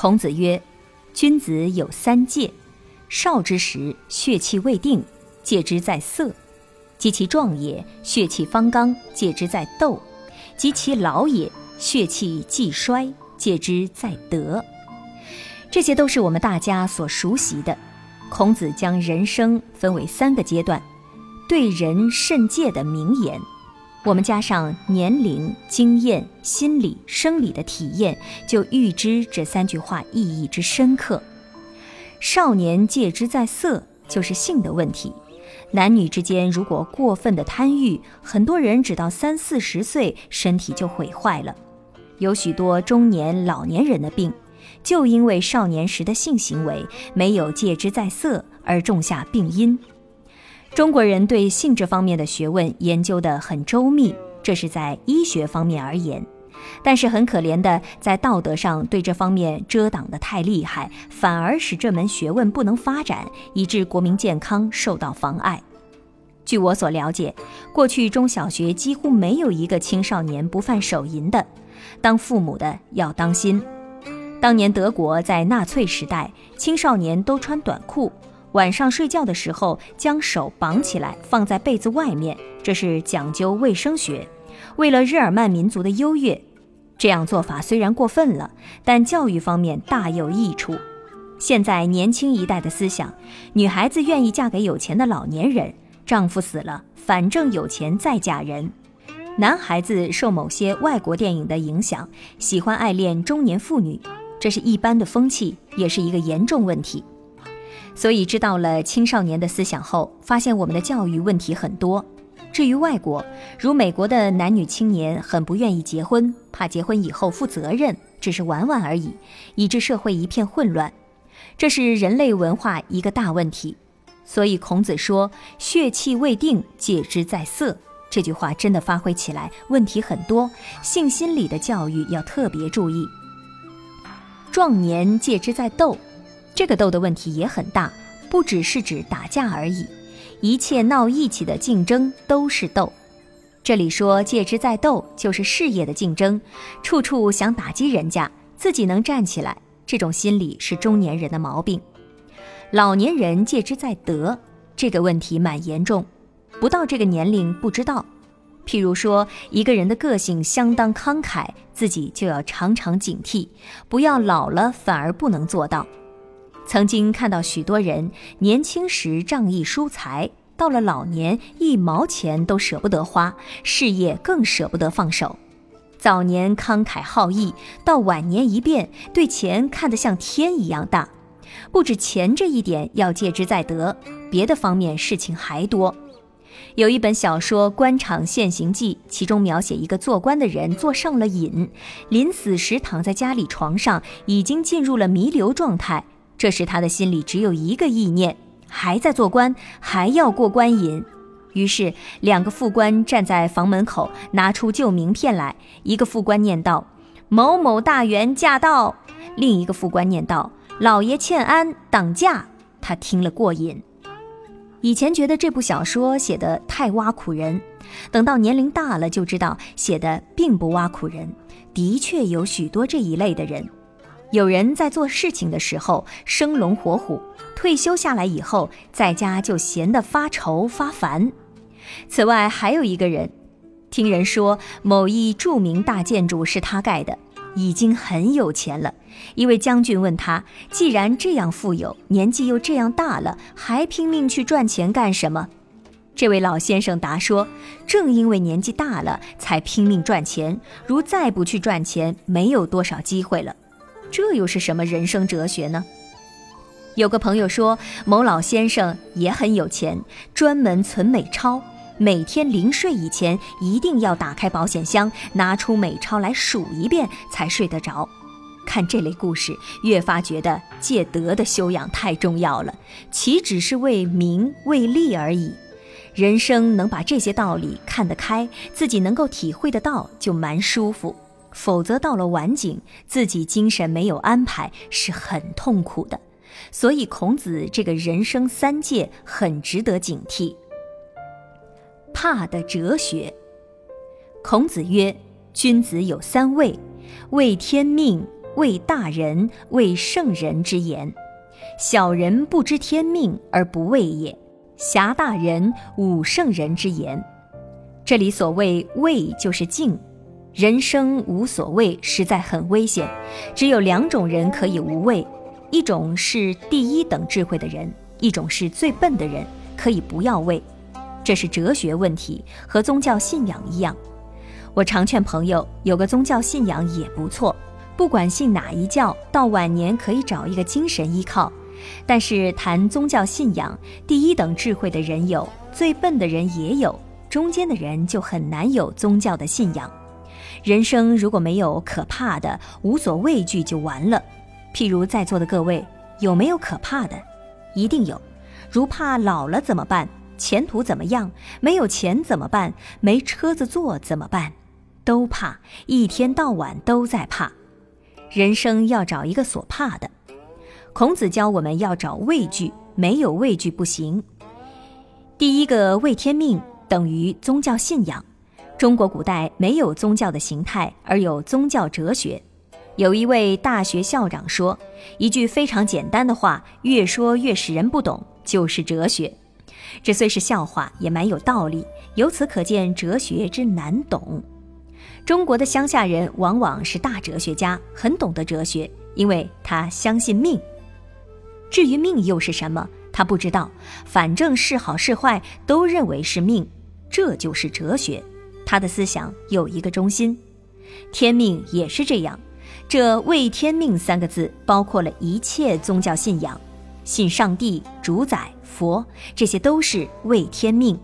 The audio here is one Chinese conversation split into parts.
孔子曰：“君子有三戒：少之时，血气未定，戒之在色；及其壮也，血气方刚，戒之在斗；及其老也，血气既衰，戒之在德。”这些都是我们大家所熟悉的。孔子将人生分为三个阶段，对人慎戒的名言。我们加上年龄、经验、心理、生理的体验，就预知这三句话意义之深刻。少年戒之在色，就是性的问题。男女之间如果过分的贪欲，很多人只到三四十岁，身体就毁坏了。有许多中年、老年人的病，就因为少年时的性行为没有戒之在色，而种下病因。中国人对性这方面的学问研究得很周密，这是在医学方面而言；但是很可怜的，在道德上对这方面遮挡得太厉害，反而使这门学问不能发展，以致国民健康受到妨碍。据我所了解，过去中小学几乎没有一个青少年不犯手淫的，当父母的要当心。当年德国在纳粹时代，青少年都穿短裤。晚上睡觉的时候，将手绑起来放在被子外面，这是讲究卫生学。为了日耳曼民族的优越，这样做法虽然过分了，但教育方面大有益处。现在年轻一代的思想，女孩子愿意嫁给有钱的老年人，丈夫死了，反正有钱再嫁人。男孩子受某些外国电影的影响，喜欢爱恋中年妇女，这是一般的风气，也是一个严重问题。所以知道了青少年的思想后，发现我们的教育问题很多。至于外国，如美国的男女青年很不愿意结婚，怕结婚以后负责任，只是玩玩而已，以致社会一片混乱。这是人类文化一个大问题。所以孔子说“血气未定，戒之在色”，这句话真的发挥起来问题很多，性心理的教育要特别注意。壮年戒之在斗。这个斗的问题也很大，不只是指打架而已，一切闹义气的竞争都是斗。这里说戒之在斗，就是事业的竞争，处处想打击人家，自己能站起来，这种心理是中年人的毛病。老年人戒之在德，这个问题蛮严重，不到这个年龄不知道。譬如说，一个人的个性相当慷慨，自己就要常常警惕，不要老了反而不能做到。曾经看到许多人年轻时仗义疏财，到了老年一毛钱都舍不得花，事业更舍不得放手。早年慷慨好义，到晚年一变，对钱看得像天一样大。不止钱这一点要戒之在得，别的方面事情还多。有一本小说《官场现形记》，其中描写一个做官的人做上了瘾，临死时躺在家里床上，已经进入了弥留状态。这时他的心里只有一个意念：还在做官，还要过官瘾。于是两个副官站在房门口，拿出旧名片来。一个副官念道：“某某大员驾到。”另一个副官念道：“老爷欠安，等驾。”他听了过瘾。以前觉得这部小说写得太挖苦人，等到年龄大了就知道写的并不挖苦人，的确有许多这一类的人。有人在做事情的时候生龙活虎，退休下来以后在家就闲得发愁发烦。此外，还有一个人，听人说某一著名大建筑是他盖的，已经很有钱了。一位将军问他：“既然这样富有，年纪又这样大了，还拼命去赚钱干什么？”这位老先生答说：“正因为年纪大了，才拼命赚钱。如再不去赚钱，没有多少机会了。”这又是什么人生哲学呢？有个朋友说，某老先生也很有钱，专门存美钞，每天临睡以前一定要打开保险箱，拿出美钞来数一遍才睡得着。看这类故事，越发觉得戒德的修养太重要了，岂只是为名为利而已？人生能把这些道理看得开，自己能够体会得到，就蛮舒服；否则到了晚景，自己精神没有安排，是很痛苦的。所以孔子这个人生三戒很值得警惕。怕的哲学。孔子曰：“君子有三畏，畏天命，畏大人，畏圣人之言。小人不知天命而不畏也。”侠大人，侮圣人之言。这里所谓畏，就是敬。人生无所谓，实在很危险。只有两种人可以无畏：一种是第一等智慧的人，一种是最笨的人，可以不要畏。这是哲学问题，和宗教信仰一样。我常劝朋友，有个宗教信仰也不错，不管信哪一教，到晚年可以找一个精神依靠。但是谈宗教信仰，第一等智慧的人有，最笨的人也有，中间的人就很难有宗教的信仰。人生如果没有可怕的，无所畏惧就完了。譬如在座的各位，有没有可怕的？一定有。如怕老了怎么办？前途怎么样？没有钱怎么办？没车子坐怎么办？都怕，一天到晚都在怕。人生要找一个所怕的。孔子教我们要找畏惧，没有畏惧不行。第一个畏天命等于宗教信仰。中国古代没有宗教的形态，而有宗教哲学。有一位大学校长说一句非常简单的话，越说越使人不懂，就是哲学。这虽是笑话，也蛮有道理。由此可见哲学之难懂。中国的乡下人往往是大哲学家，很懂得哲学，因为他相信命。至于命又是什么，他不知道，反正是好是坏都认为是命，这就是哲学。他的思想有一个中心，天命也是这样。这“为天命”三个字包括了一切宗教信仰，信上帝、主宰、佛，这些都是为天命。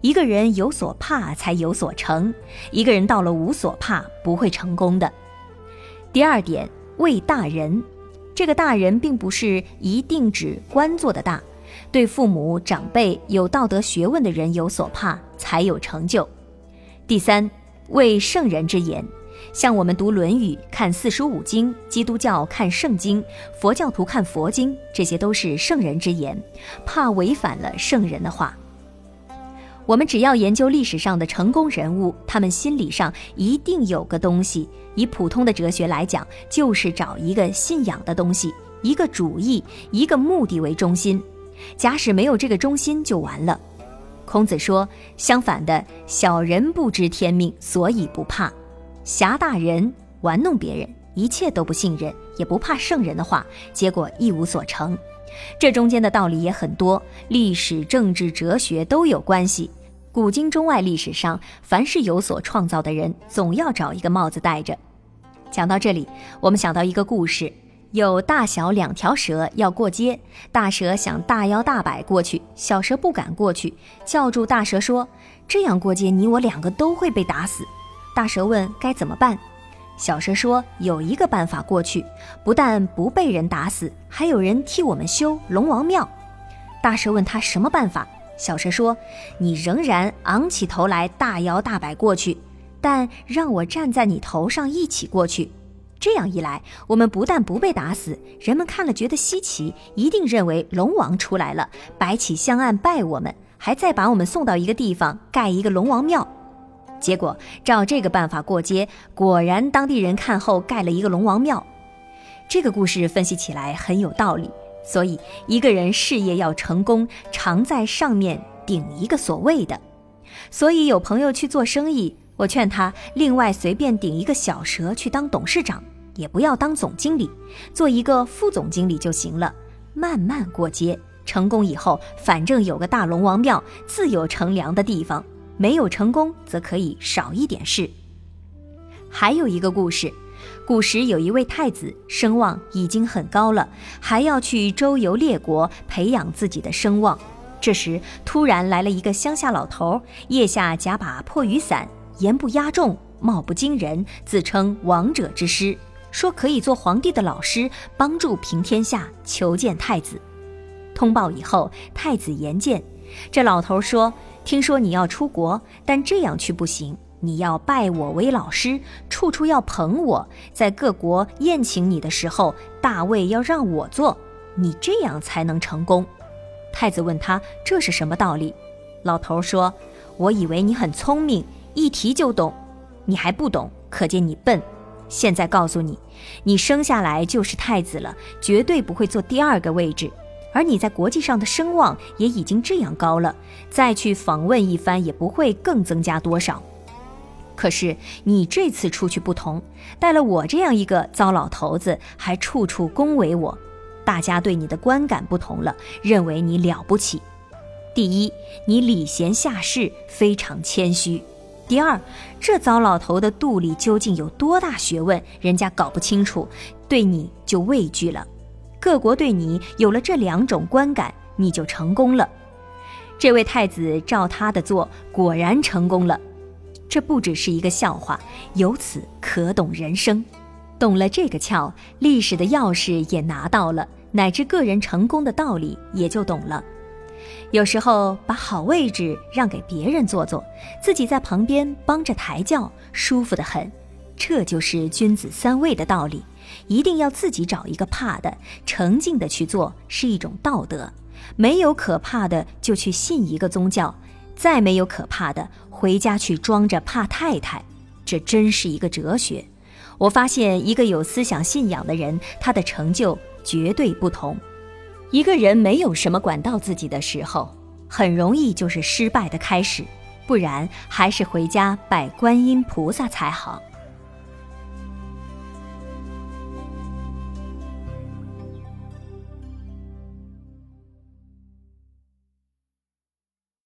一个人有所怕才有所成，一个人到了无所怕不会成功的。第二点，为大人。这个大人并不是一定指官做的大，对父母长辈有道德学问的人有所怕，才有成就。第三，为圣人之言，像我们读《论语》、看四书五经，基督教看圣经，佛教徒看佛经，这些都是圣人之言，怕违反了圣人的话。我们只要研究历史上的成功人物，他们心理上一定有个东西。以普通的哲学来讲，就是找一个信仰的东西，一个主义，一个目的为中心。假使没有这个中心，就完了。孔子说，相反的，小人不知天命，所以不怕；侠大人玩弄别人，一切都不信任，也不怕圣人的话，结果一无所成。这中间的道理也很多，历史、政治、哲学都有关系。古今中外历史上，凡是有所创造的人，总要找一个帽子戴着。讲到这里，我们想到一个故事：有大小两条蛇要过街，大蛇想大摇大摆过去，小蛇不敢过去，叫住大蛇说：“这样过街，你我两个都会被打死。”大蛇问：“该怎么办？”小蛇说：“有一个办法过去，不但不被人打死，还有人替我们修龙王庙。”大蛇问他什么办法？小蛇说：“你仍然昂起头来，大摇大摆过去，但让我站在你头上一起过去。这样一来，我们不但不被打死，人们看了觉得稀奇，一定认为龙王出来了，摆起香案拜我们，还再把我们送到一个地方盖一个龙王庙。结果照这个办法过街，果然当地人看后盖了一个龙王庙。这个故事分析起来很有道理。”所以，一个人事业要成功，常在上面顶一个所谓的。所以，有朋友去做生意，我劝他另外随便顶一个小蛇去当董事长，也不要当总经理，做一个副总经理就行了，慢慢过街。成功以后，反正有个大龙王庙，自有乘凉的地方；没有成功，则可以少一点事。还有一个故事。古时有一位太子，声望已经很高了，还要去周游列国，培养自己的声望。这时突然来了一个乡下老头，腋下夹把破雨伞，言不压众，貌不惊人，自称王者之师，说可以做皇帝的老师，帮助平天下，求见太子。通报以后，太子言见，这老头说：“听说你要出国，但这样去不行，你要拜我为老师，处处要捧我，在各国宴请你的时候，大位要让我坐，你这样才能成功。”太子问他这是什么道理，老头说：“我以为你很聪明，一提就懂，你还不懂，可见你笨。现在告诉你，你生下来就是太子了，绝对不会坐第二个位置。而你在国际上的声望也已经这样高了，再去访问一番也不会更增加多少。可是你这次出去不同，带了我这样一个糟老头子，还处处恭维我。”大家对你的观感不同了，认为你了不起。第一，你礼贤下士，非常谦虚；第二，这糟老头的肚里究竟有多大学问，人家搞不清楚，对你就畏惧了。各国对你有了这两种观感，你就成功了。这位太子照他的做，果然成功了。这不只是一个笑话，由此可懂人生。懂了这个窍，历史的钥匙也拿到了。乃至个人成功的道理也就懂了。有时候把好位置让给别人坐坐，自己在旁边帮着抬轿，舒服得很。这就是君子三位的道理。一定要自己找一个怕的，诚敬的去做，是一种道德。没有可怕的，就去信一个宗教；再没有可怕的，回家去装着怕太太。这真是一个哲学。我发现，一个有思想信仰的人，他的成就。绝对不同。一个人没有什么管到自己的时候，很容易就是失败的开始。不然，还是回家拜观音菩萨才好。